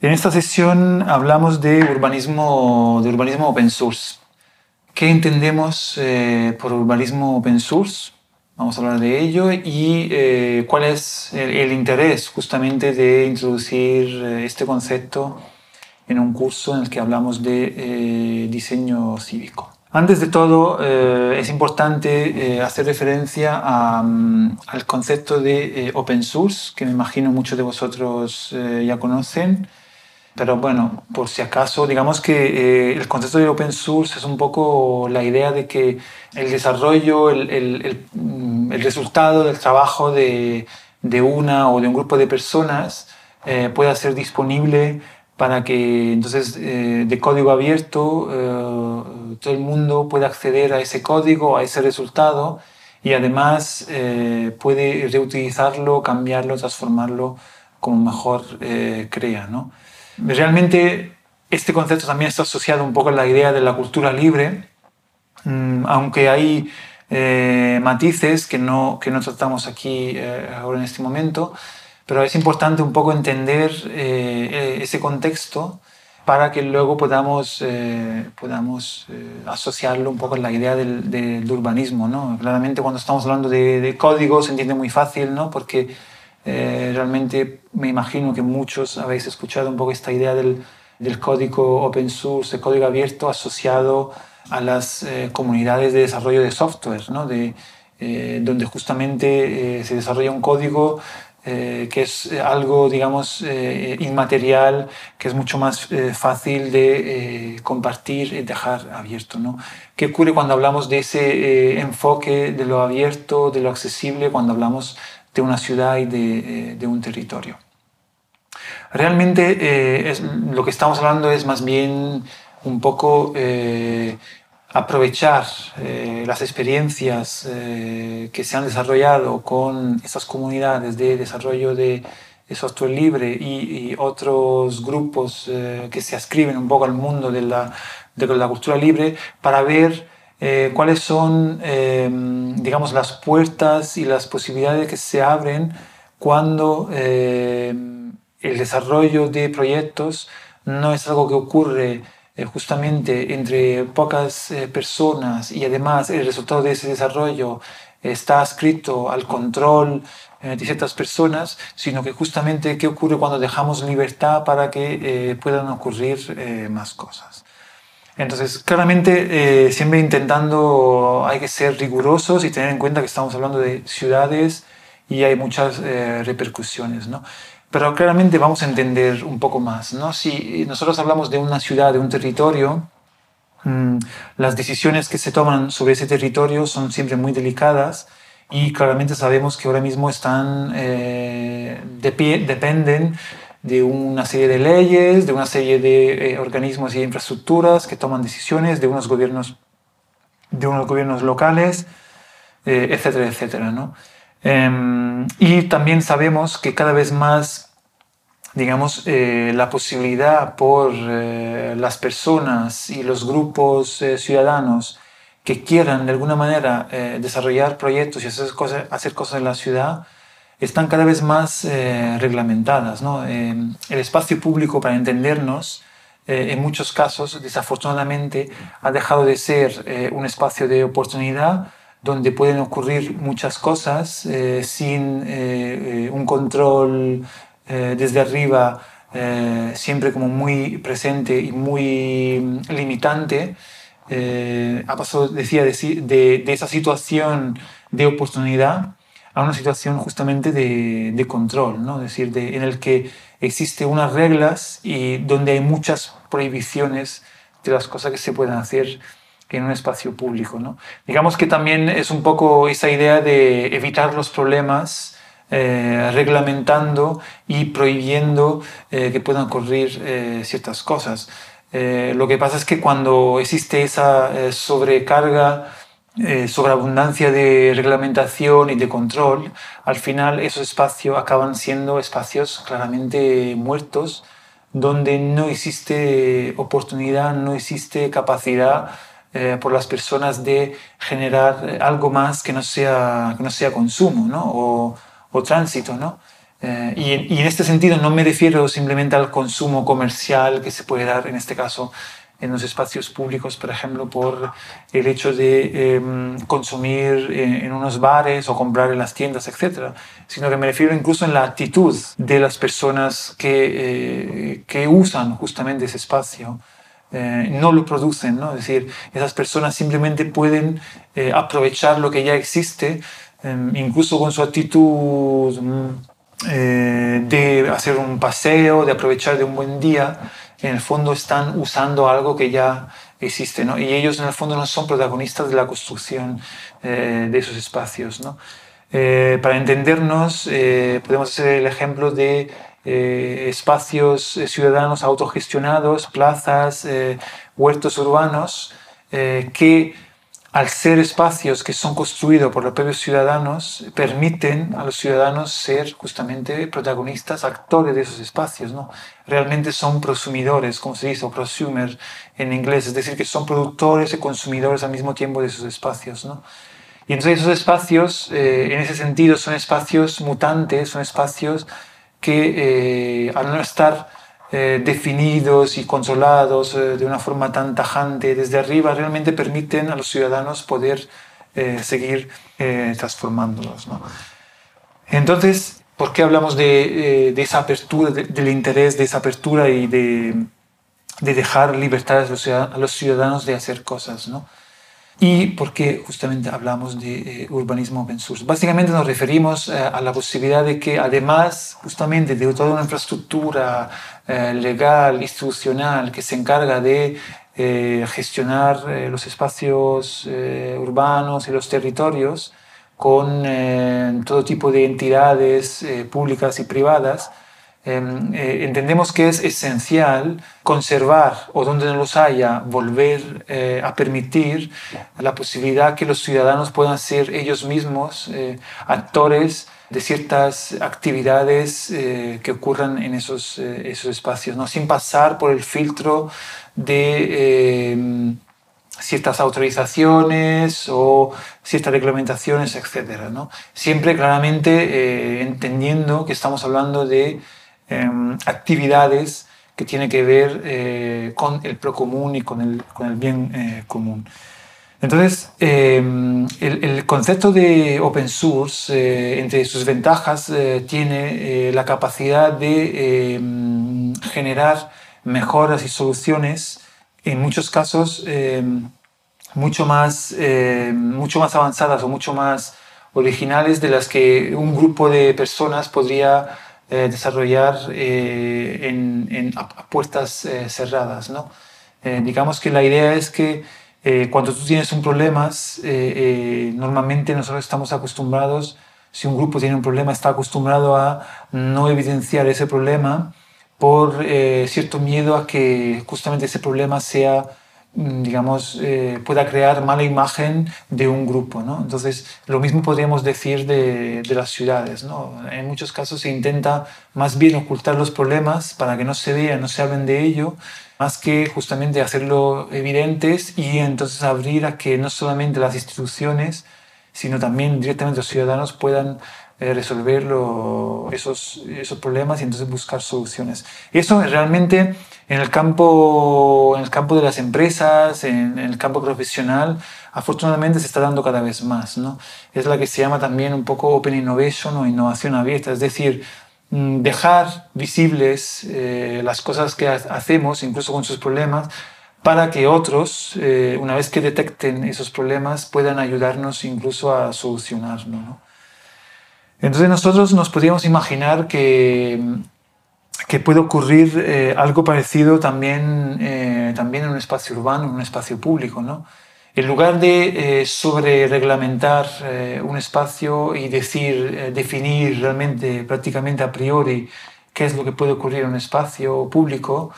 En esta sesión hablamos de urbanismo, de urbanismo open source. ¿Qué entendemos eh, por urbanismo open source? Vamos a hablar de ello y eh, cuál es el, interés justamente de introducir eh, este concepto en un curso en el que hablamos de diseño cívico. Antes de todo, es importante hacer referencia mm, al concepto de open source, que me imagino muchos de vosotros ya conocen. Pero bueno, por si acaso, digamos que eh, el concepto de open source es un poco la idea de que el desarrollo, el, el, mm, el resultado del trabajo de, de, una o de un grupo de personas eh, pueda ser disponible para que entonces eh, de código abierto todo el mundo pueda acceder a ese código, a ese resultado y además puede reutilizarlo, cambiarlo, transformarlo como mejor crea. ¿no? Realmente este concepto también está asociado un poco a la idea de la cultura libre, mm, aunque hay eh, matices que no, que no tratamos aquí eh, ahora en este momento, pero es importante un poco entender eh, ese contexto para que luego podamos, podamos asociarlo un poco a la idea del, urbanismo. ¿no? Claramente cuando estamos hablando de, de código se entiende muy fácil, ¿no? porque realmente me imagino que muchos habéis escuchado un poco esta idea del, del código open source, el código abierto asociado a las eh, comunidades de desarrollo de software, ¿no? de, eh, donde justamente se desarrolla un código que es algo, digamos, inmaterial, que es mucho más fácil de compartir y dejar abierto. ¿no? ¿Qué ocurre cuando hablamos de ese enfoque de lo abierto, de lo accesible, cuando hablamos de una ciudad y de, eh, un territorio. Realmente eh, lo que estamos hablando es más bien un poco eh, aprovechar las experiencias que se han desarrollado con estas comunidades de desarrollo de, software libre y, otros grupos que se ascriben un poco al mundo de la, de la cultura libre para ver eh, cuáles son, eh, digamos, las puertas y las posibilidades que se abren cuando eh, el desarrollo de proyectos no es algo que ocurre justamente entre pocas personas y además el resultado de ese desarrollo está adscrito al control de ciertas personas, sino que justamente qué ocurre cuando dejamos libertad para que puedan ocurrir más cosas. Entonces, claramente, eh, siempre intentando, hay que ser rigurosos y tener en cuenta que estamos hablando de ciudades y hay muchas eh, repercusiones, ¿no? Pero claramente vamos a entender un poco más, ¿no? Si nosotros hablamos de una ciudad, de un territorio, mm, las decisiones que se toman sobre ese territorio son siempre muy delicadas y claramente sabemos que ahora mismo están, eh, de pie, dependen de una serie de leyes, de una serie de eh, organismos y infraestructuras que toman decisiones, de unos gobiernos, de unos gobiernos locales, eh, etcétera, etcétera. ¿no? Em, y también sabemos que cada vez más, digamos, eh, la posibilidad por las personas y los grupos ciudadanos que quieran de alguna manera desarrollar proyectos y hacer cosas, hacer cosas en la ciudad, están cada vez más eh, reglamentadas. ¿no? Eh, el espacio público, para entendernos, eh, en muchos casos, desafortunadamente, ha dejado de ser un espacio de oportunidad donde pueden ocurrir muchas cosas sin un control desde arriba eh, siempre como muy presente y muy limitante, eh, ha pasado, decía, de, de, esa situación de oportunidad a una situación justamente de, de control, ¿no? decir, de, en el que existen unas reglas y donde hay muchas prohibiciones de las cosas que se pueden hacer en un espacio público. ¿no? Digamos que también es un poco esa idea de evitar los problemas eh, reglamentando y prohibiendo eh, que puedan ocurrir eh, ciertas cosas. lo que pasa es que cuando existe esa sobrecarga, sobreabundancia de reglamentación y de control, al final esos espacios acaban siendo espacios claramente muertos, donde no existe oportunidad, no existe capacidad por las personas de generar algo más que no sea, que no sea consumo, ¿no? O, o tránsito, ¿no? Eh, y, en este sentido no me refiero simplemente al consumo comercial que se puede dar en este caso en los espacios públicos, por ejemplo, por el hecho de em, consumir en, unos bares o comprar en las tiendas, etc., sino que me refiero incluso en la actitud de las personas que, eh, que usan justamente ese espacio. Eh, no lo producen, ¿no? Es decir, esas personas simplemente pueden aprovechar lo que ya existe Em, incluso con su actitud mm, eh, de hacer un paseo, de aprovechar de un buen día, en el fondo están usando algo que ya existe, ¿no? Y ellos en el fondo no son protagonistas de la construcción eh, de esos espacios, ¿no? Eh, para entendernos, podemos hacer el ejemplo de espacios ciudadanos autogestionados, plazas, huertos urbanos, que al ser espacios que son construidos por los propios ciudadanos, permiten a los ciudadanos ser justamente protagonistas, actores de esos espacios. ¿no? Realmente son prosumidores, como se dice, o prosumer en inglés, es decir, que son productores y consumidores al mismo tiempo de esos espacios. ¿no? Y entonces esos espacios, eh, en ese sentido, son espacios mutantes, son espacios que eh, al no estar eh, definidos y controlados eh, de una forma tan tajante desde arriba realmente permiten a los ciudadanos poder eh, seguir transformándolos. Entonces, ¿por qué hablamos de, de esa apertura, del interés de esa apertura y de, de dejar libertad a los ciudadanos de hacer cosas? ¿no? Y porque justamente hablamos de eh, urbanismo open source. Básicamente nos referimos eh, a la posibilidad de que además justamente de toda una infraestructura eh, legal, institucional que se encarga de gestionar los espacios urbanos y los territorios con todo tipo de entidades públicas y privadas, eh, entendemos que es esencial conservar o donde no los haya, volver eh, a permitir la posibilidad que los ciudadanos puedan ser ellos mismos eh, actores de ciertas actividades que ocurran en esos, esos espacios, ¿no? sin pasar por el filtro de em, ciertas autorizaciones o ciertas reglamentaciones, etc. ¿no? Siempre claramente entendiendo que estamos hablando de Em, actividades que tienen que ver eh, con el procomún y con el, con el bien eh, común. Entonces, em, el, concepto de open source, eh, entre sus ventajas, tiene la capacidad de em, generar mejoras y soluciones, en muchos casos mucho, más, mucho más avanzadas o mucho más originales de las que un grupo de personas podría eh, desarrollar eh, en, puertas eh, cerradas. ¿no? digamos que la idea es que cuando tú tienes un problema, normalmente nosotros estamos acostumbrados, si un grupo tiene un problema, está acostumbrado a no evidenciar ese problema por cierto miedo a que justamente ese problema sea digamos, eh, pueda crear mala imagen de un grupo. ¿no? Entonces, lo mismo podríamos decir de, de, las ciudades. ¿no? En muchos casos se intenta más bien ocultar los problemas para que no se vean, no se hablen de ello, más que justamente hacerlo evidentes y entonces abrir a que no solamente las instituciones, sino también directamente los ciudadanos puedan eh, resolver esos, problemas y entonces buscar soluciones. Eso realmente en el campo, en el campo de las empresas, en, el campo profesional, afortunadamente se está dando cada vez más. ¿no? Es la que se llama también un poco Open Innovation o innovación abierta, es decir, mm, dejar visibles eh, las cosas que hacemos, incluso con sus problemas, para que otros, eh, una vez que detecten esos problemas, puedan ayudarnos incluso a solucionarlo. Entonces nosotros nos podríamos imaginar que, puede ocurrir eh, algo parecido también, también en un espacio urbano, en un espacio público. ¿no? En lugar de eh, sobre eh, un espacio y decir, eh, definir realmente, prácticamente a priori, qué es lo que puede ocurrir en un espacio público,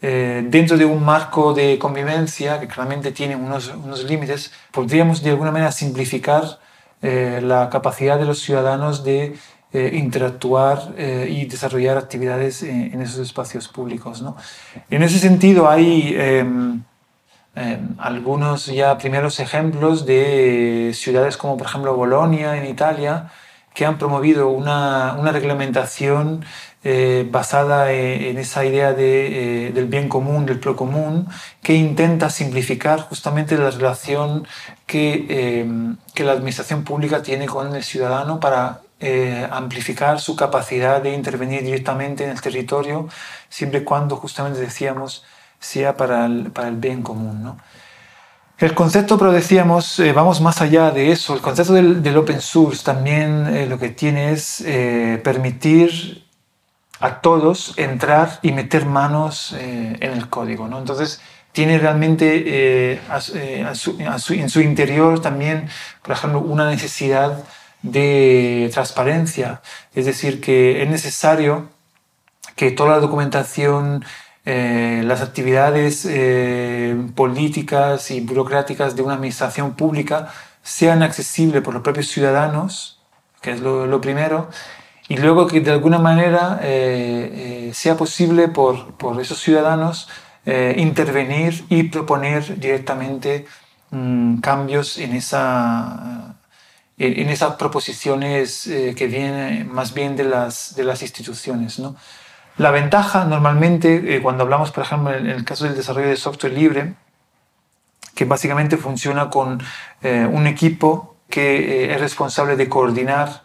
dentro de un marco de convivencia que claramente tiene unos, unos límites, podríamos de alguna manera simplificar la capacidad de los ciudadanos de interactuar y desarrollar actividades en, en, esos espacios públicos. ¿no? En ese sentido hay em, Em, algunos ya primeros ejemplos de ciudades como por ejemplo Bolonia en Italia, que han promovido una, una reglamentación eh, basada en, esa idea de, eh, del bien común, del pro común, que intenta simplificar justamente la relación que, em, que la administración pública tiene con el ciudadano para eh, amplificar su capacidad de intervenir directamente en el territorio, siempre y cuando justamente decíamos sea para el, para el bien común. ¿no? El concepto, pero decíamos, eh, vamos más allá de eso. El concepto del, del open source también eh, lo que tiene es eh, permitir a todos entrar y meter manos en el código. ¿no? Entonces, tiene realmente a su, en su interior también, por ejemplo, una necesidad de transparencia. Es decir, que es necesario que toda la documentación eh, las actividades eh, políticas y burocráticas de una administración pública sean accesibles por los propios ciudadanos, que es lo, primero, y luego que de alguna manera eh, sea posible por, por esos ciudadanos intervenir y proponer directamente mm, cambios en, esa, en esas proposiciones que vienen más bien de las, de las instituciones. ¿no? La ventaja normalmente, eh, cuando hablamos, por ejemplo, en el caso del desarrollo de software libre, que básicamente funciona con eh, un equipo que eh, es responsable de coordinar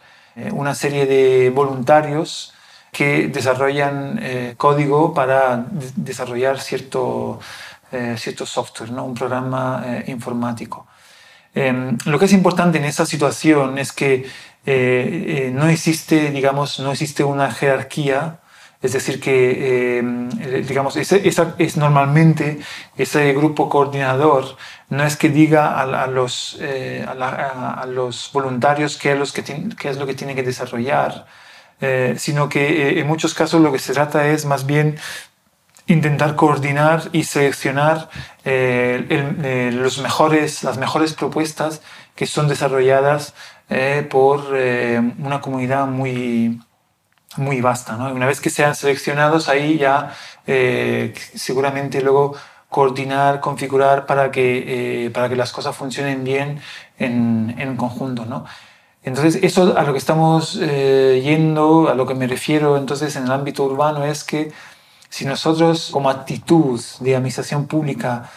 una serie de voluntarios que desarrollan código para desarrollar cierto, cierto software, ¿no? un programa informático. Em, lo que es importante en esa situación es que no existe, digamos, no existe una jerarquía es decir, que eh, digamos, ese, es normalmente ese grupo coordinador no es que diga a, los, eh, a, los voluntarios qué es, los que qué es lo que tienen que desarrollar, eh, sino que en muchos casos lo que se trata es más bien intentar coordinar y seleccionar los mejores, las mejores propuestas que son desarrolladas por una comunidad muy, muy vasta. ¿no? Una vez que sean seleccionados, ahí ya eh, seguramente luego coordinar, configurar para que, eh, para que las cosas funcionen bien en, en conjunto. ¿no? Entonces, eso a lo que estamos eh, yendo, a lo que me refiero entonces en el ámbito urbano es que si nosotros como actitud de administración pública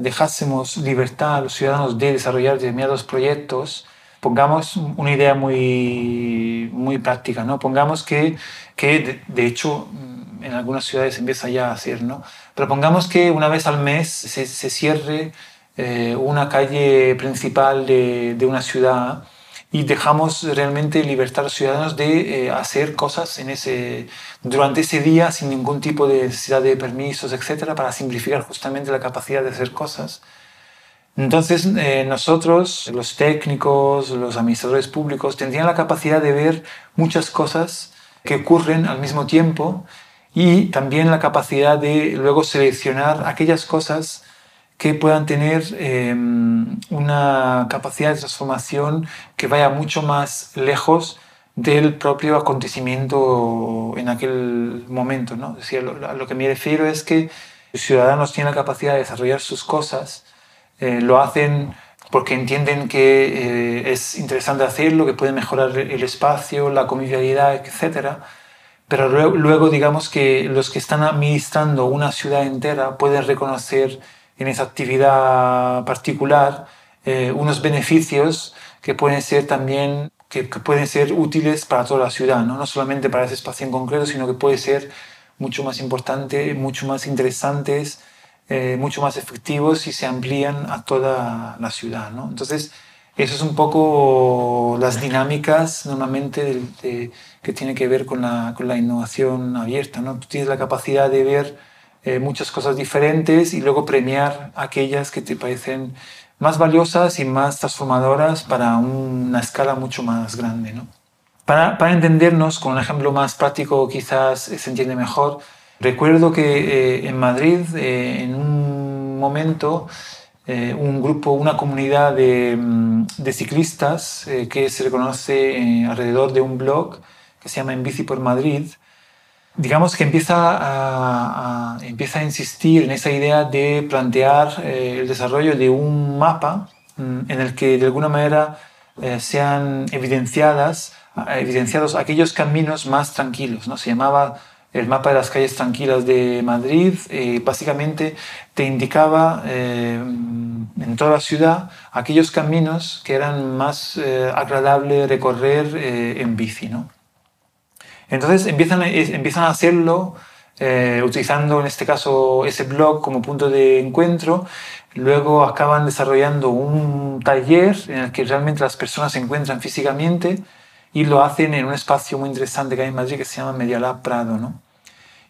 dejásemos libertad a los ciudadanos de desarrollar determinados proyectos, pongamos una idea muy, muy práctica, ¿no? Pongamos que, que de, hecho mm, en algunas ciudades empieza ya a hacer, ¿no? Pero pongamos que una vez al mes se, se cierre eh, una calle principal de, de, una ciudad y dejamos realmente libertad a los ciudadanos de eh, hacer cosas en ese, durante ese día sin ningún tipo de necesidad de permisos, etcétera, para simplificar justamente la capacidad de hacer cosas. Entonces, eh, nosotros, los técnicos, los administradores públicos, tendrían la capacidad de ver muchas cosas que ocurren al mismo tiempo y también la capacidad de luego seleccionar aquellas cosas que puedan tener em, una capacidad de transformación que vaya mucho más lejos del propio acontecimiento en aquel momento. ¿no? Es decir, a lo que me refiero es que los ciudadanos tienen la capacidad de desarrollar sus cosas eh, lo hacen porque entienden que eh, es interesante hacerlo, que puede mejorar el espacio, la convivialidad, etc. Pero luego, digamos que los que están administrando una ciudad entera pueden reconocer en esa actividad particular eh, unos beneficios que pueden ser también que, pueden ser útiles para toda la ciudad, ¿no? no solamente para ese espacio en concreto, sino que puede ser mucho más importante, mucho más interesantes, eh, mucho más efectivos si se amplían a toda la ciudad. ¿no? Entonces, eso es un poco las dinámicas normalmente que tiene que ver con la, con la, innovación abierta. ¿no? Tú tienes la capacidad de ver eh, muchas cosas diferentes y luego premiar aquellas que te parecen más valiosas y más transformadoras para una escala mucho más grande. ¿no? Para, para, entendernos, con un ejemplo más práctico quizás se entiende mejor, recuerdo que eh, en Madrid, eh, en un momento, eh, un grupo, una comunidad de, mm, ciclistas que se reconoce alrededor de un blog que se llama En Bici por Madrid, digamos que empieza a, empieza a insistir en esa idea de plantear el desarrollo de un mapa mm, en el que de alguna manera sean evidenciadas evidenciados aquellos caminos más tranquilos. ¿no? Se llamaba el mapa de las calles tranquilas de Madrid. Eh, básicamente te indicaba eh, en toda la ciudad aquellos caminos que eran más eh, agradables recorrer en bici. ¿no? Entonces empiezan, empiezan a hacerlo utilizando en este caso ese blog como punto de encuentro. Luego acaban desarrollando un taller en el que realmente las personas se encuentran físicamente y lo hacen en un espacio muy interesante que hay en Madrid que se llama Medialab Prado, ¿no?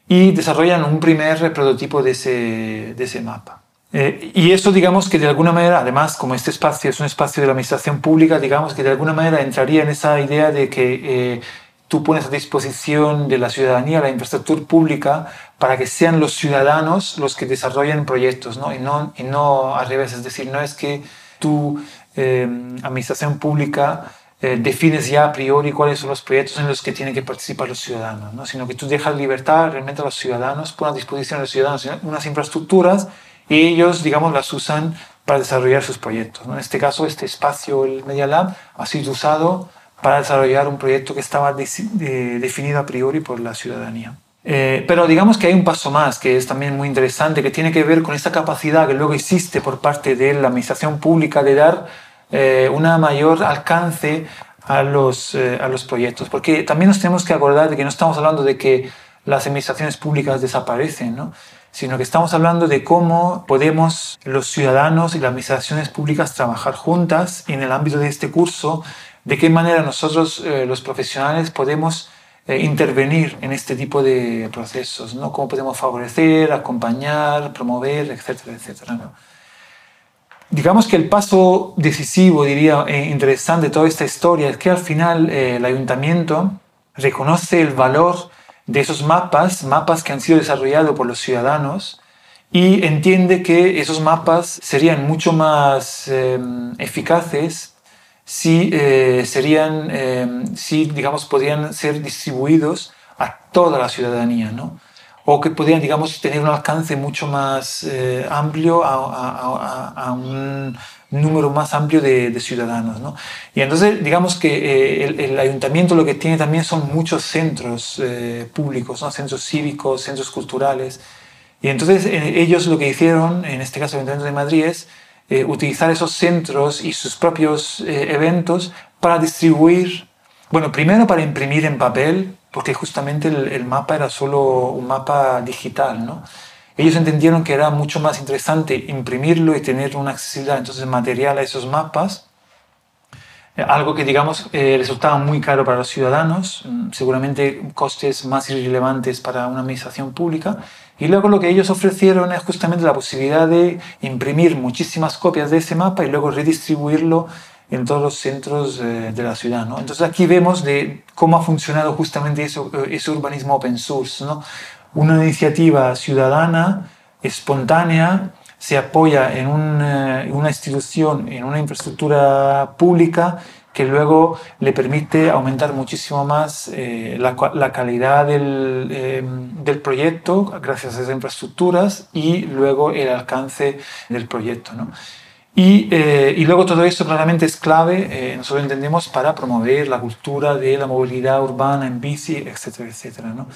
Y desarrollan un primer prototipo de ese, de ese mapa. Eh, y eso, digamos que de alguna manera, además, como este espacio es un espacio de la administración pública, digamos que de alguna manera entraría en esa idea de que eh, tú pones a disposición de la ciudadanía la infraestructura pública para que sean los ciudadanos los que desarrollen proyectos, ¿no? Y, no, y no al revés, es decir, no es que tu eh, administración pública eh, defines ya a priori cuáles son los proyectos en los que tienen que participar los ciudadanos, ¿no? sino que tú dejas libertad realmente a los ciudadanos, pones a disposición de los ciudadanos unas infraestructuras y ellos, digamos, las usan para desarrollar sus proyectos. En este caso, este espacio, el Media Lab, ha sido usado para desarrollar un proyecto que estaba definido a priori por la ciudadanía. Eh, pero digamos que hay un paso más que es también muy interesante, que tiene que ver con esta capacidad que luego existe por parte de la administración pública de dar eh, un mayor alcance a los, eh, a los proyectos. Porque también nos tenemos que acordar de que no estamos hablando de que las administraciones públicas desaparecen, ¿no? sino que estamos hablando de cómo podemos los ciudadanos y las administraciones públicas trabajar juntas en el ámbito de este curso, de qué manera nosotros eh, los profesionales podemos intervenir en este tipo de procesos, ¿no? cómo podemos favorecer, acompañar, promover, etcétera, etcétera. ¿no? Digamos que el paso decisivo, diría, e interesante de toda esta historia es que al final eh, el ayuntamiento reconoce el valor de esos mapas, mapas que han sido desarrollados por los ciudadanos, y entiende que esos mapas serían mucho más em, eficaces si eh, serían, si digamos, podrían ser distribuidos a toda la ciudadanía, ¿no? O que podrían, digamos, tener un alcance mucho más eh, amplio a, un número más amplio de, ciudadanos. ¿no? Y entonces, digamos que eh, el, ayuntamiento lo que tiene también son muchos centros eh, públicos, ¿no? centros cívicos, centros culturales. Y entonces ellos lo que hicieron, en este caso el Ayuntamiento de Madrid, es utilizar esos centros y sus propios eventos para distribuir, bueno, primero para imprimir en papel porque justamente el, mapa era solo un mapa digital, ¿no? Ellos entendieron que era mucho más interesante imprimirlo y tener una accesibilidad entonces material a esos mapas, eh, algo que digamos eh, resultaba muy caro para los ciudadanos, mm, seguramente costes más irrelevantes para una administración pública, y luego lo que ellos ofrecieron es justamente la posibilidad de imprimir muchísimas copias de ese mapa y luego redistribuirlo en todos los centros eh, de la ciudad. ¿no? Entonces aquí vemos de cómo ha funcionado justamente eso, eh, ese urbanismo open source. ¿no? Una iniciativa ciudadana, espontánea, se apoya en una, una institución, en una infraestructura pública que luego le permite aumentar muchísimo más eh, la, la, calidad del, del, proyecto gracias a esas infraestructuras y luego el alcance del proyecto. ¿no? Eh, y, luego todo esto claramente es clave, eh, nosotros entendemos, para promover la cultura de la movilidad urbana en bici, etcétera, etcétera. ¿no?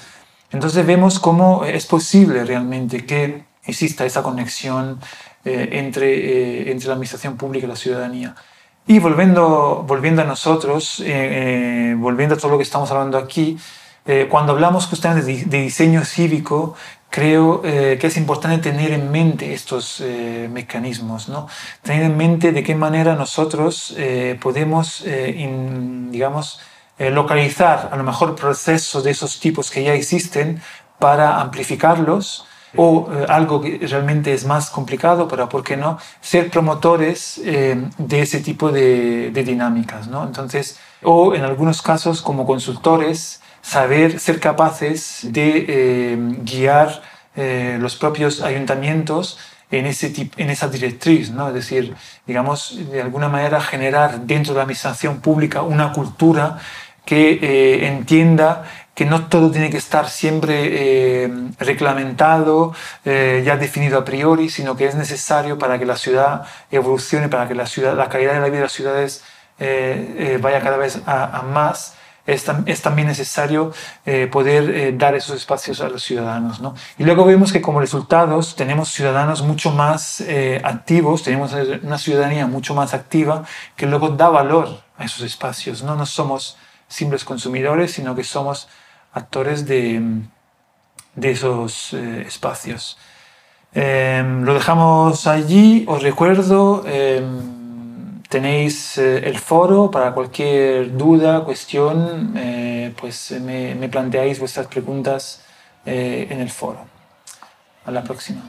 Entonces vemos cómo es posible realmente que exista esa conexión eh, entre, entre la administración pública y la ciudadanía. Y volviendo, volviendo a nosotros, volviendo a todo lo que estamos hablando aquí, cuando hablamos justamente de, de diseño cívico, creo que es importante tener en mente estos mecanismos, ¿no? tener en mente de qué manera nosotros podemos, digamos, localizar a lo mejor procesos de esos tipos que ya existen para amplificarlos o eh, algo que realmente es más complicado, pero ¿por qué no? Ser promotores eh, de ese tipo de, dinámicas, ¿no? Entonces, o en algunos casos como consultores, saber ser capaces de eh, guiar los propios ayuntamientos en, ese en esa directriz, ¿no? es decir, digamos, de alguna manera generar dentro de la administración pública una cultura que entienda que no todo tiene que estar siempre eh, reglamentado, eh, ya definido a priori, sino que es necesario para que la ciudad evolucione, para que la, ciudad, la calidad de la vida de las ciudades eh, vaya cada vez a, más. Es, también necesario poder dar esos espacios a los ciudadanos. ¿no? Y luego vemos que como resultados tenemos ciudadanos mucho más activos, tenemos una ciudadanía mucho más activa que luego da valor a esos espacios. No, no somos simples consumidores, sino que somos actores de, de esos eh, espacios. Em, lo dejamos allí, os recuerdo, em, tenéis eh, el foro para cualquier duda, cuestión, eh, pues me, me, planteáis vuestras preguntas en el foro. A la próxima.